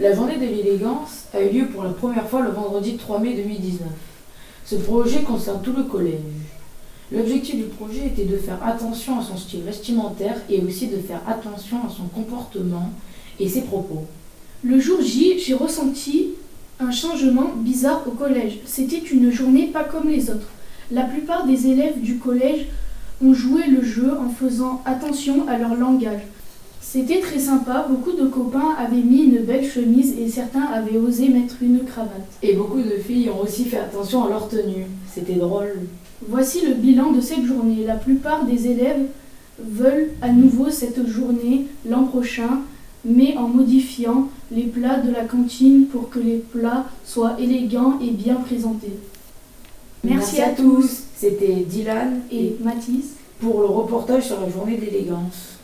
La journée de l'élégance a eu lieu pour la première fois le vendredi 3 mai 2019. Ce projet concerne tout le collège. L'objectif du projet était de faire attention à son style vestimentaire et aussi de faire attention à son comportement et ses propos. Le jour J, j'ai ressenti un changement bizarre au collège. C'était une journée pas comme les autres. La plupart des élèves du collège ont joué le jeu en faisant attention à leur langage. C'était très sympa, beaucoup de copains avaient mis une belle chemise et certains avaient osé mettre une cravate. Et beaucoup de filles ont aussi fait attention à leur tenue. C'était drôle. Voici le bilan de cette journée. La plupart des élèves veulent à nouveau cette journée l'an prochain, mais en modifiant les plats de la cantine pour que les plats soient élégants et bien présentés. Merci, à tous. C'était Dylan Et Mathis pour le reportage sur la journée d'élégance.